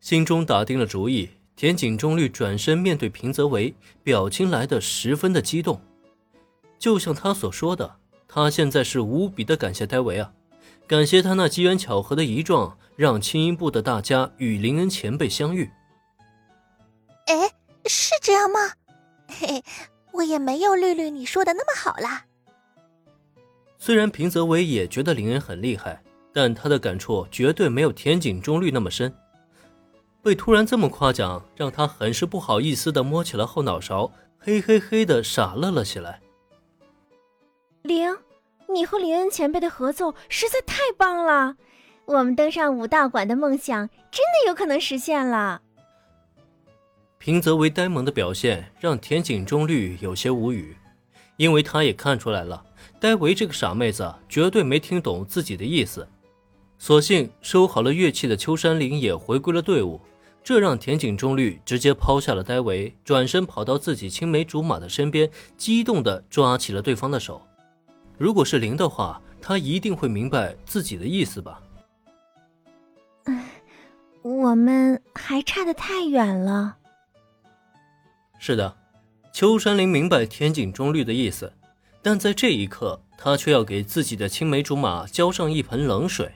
心中打定了主意，田井中律转身面对平泽唯，表情来得十分的激动。就像他所说的，他现在是无比的感谢戴维啊，感谢他那机缘巧合的一撞，让青音部的大家与林恩前辈相遇。哎，是这样吗？嘿嘿，我也没有绿绿你说的那么好啦。虽然平泽唯也觉得林恩很厉害，但他的感触绝对没有田井中律那么深。被突然这么夸奖，让他很是不好意思的摸起了后脑勺，嘿嘿嘿的傻乐了起来。灵，你和林恩前辈的合奏实在太棒了，我们登上武道馆的梦想真的有可能实现了。平泽唯呆萌的表现让田井中律有些无语，因为他也看出来了。呆维这个傻妹子绝对没听懂自己的意思，索性收好了乐器的秋山林也回归了队伍，这让田井中律直接抛下了戴维，转身跑到自己青梅竹马的身边，激动地抓起了对方的手。如果是林的话，他一定会明白自己的意思吧？嗯，我们还差得太远了。是的，秋山林明白田井中律的意思。但在这一刻，他却要给自己的青梅竹马浇上一盆冷水。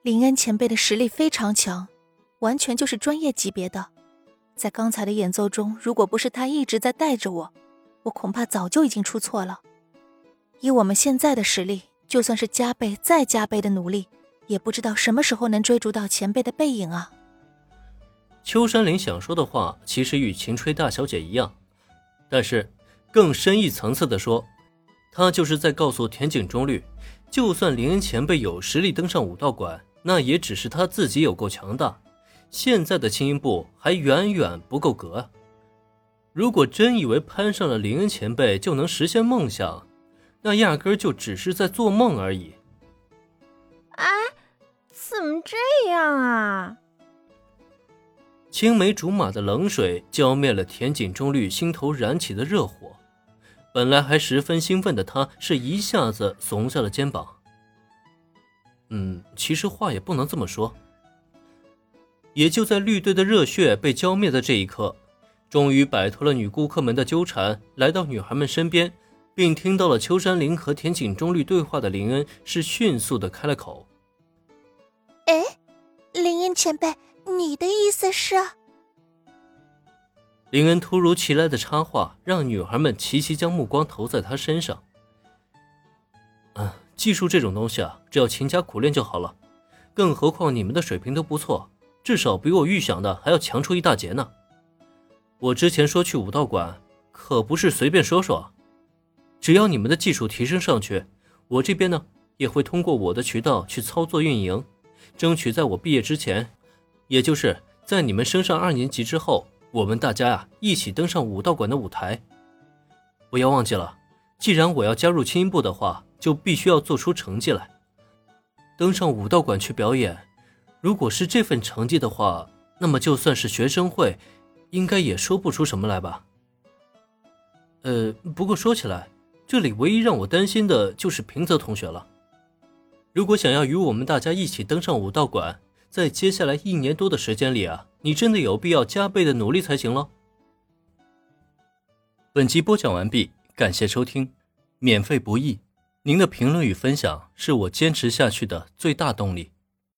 林恩前辈的实力非常强，完全就是专业级别的。在刚才的演奏中，如果不是他一直在带着我，我恐怕早就已经出错了。以我们现在的实力，就算是加倍再加倍的努力，也不知道什么时候能追逐到前辈的背影啊！秋山林想说的话，其实与秦吹大小姐一样，但是。更深一层次的说，他就是在告诉田井中律，就算林恩前辈有实力登上武道馆，那也只是他自己有够强大，现在的青音部还远远不够格。如果真以为攀上了林恩前辈就能实现梦想，那压根就只是在做梦而已。哎，怎么这样啊？青梅竹马的冷水浇灭了田井中律心头燃起的热火。本来还十分兴奋的他，是一下子怂下了肩膀。嗯，其实话也不能这么说。也就在绿队的热血被浇灭的这一刻，终于摆脱了女顾客们的纠缠，来到女孩们身边，并听到了秋山林和田井中律对话的林恩，是迅速的开了口：“哎，林恩前辈，你的意思是？”林恩突如其来的插话，让女孩们齐齐将目光投在他身上。啊，技术这种东西啊，只要勤加苦练就好了。更何况你们的水平都不错，至少比我预想的还要强出一大截呢。我之前说去武道馆，可不是随便说说。只要你们的技术提升上去，我这边呢也会通过我的渠道去操作运营，争取在我毕业之前，也就是在你们升上二年级之后。我们大家呀，一起登上武道馆的舞台。不要忘记了，既然我要加入青音部的话，就必须要做出成绩来。登上武道馆去表演，如果是这份成绩的话，那么就算是学生会，应该也说不出什么来吧。呃，不过说起来，这里唯一让我担心的就是平泽同学了。如果想要与我们大家一起登上武道馆，在接下来一年多的时间里啊。你真的有必要加倍的努力才行了。本集播讲完毕，感谢收听，免费不易，您的评论与分享是我坚持下去的最大动力。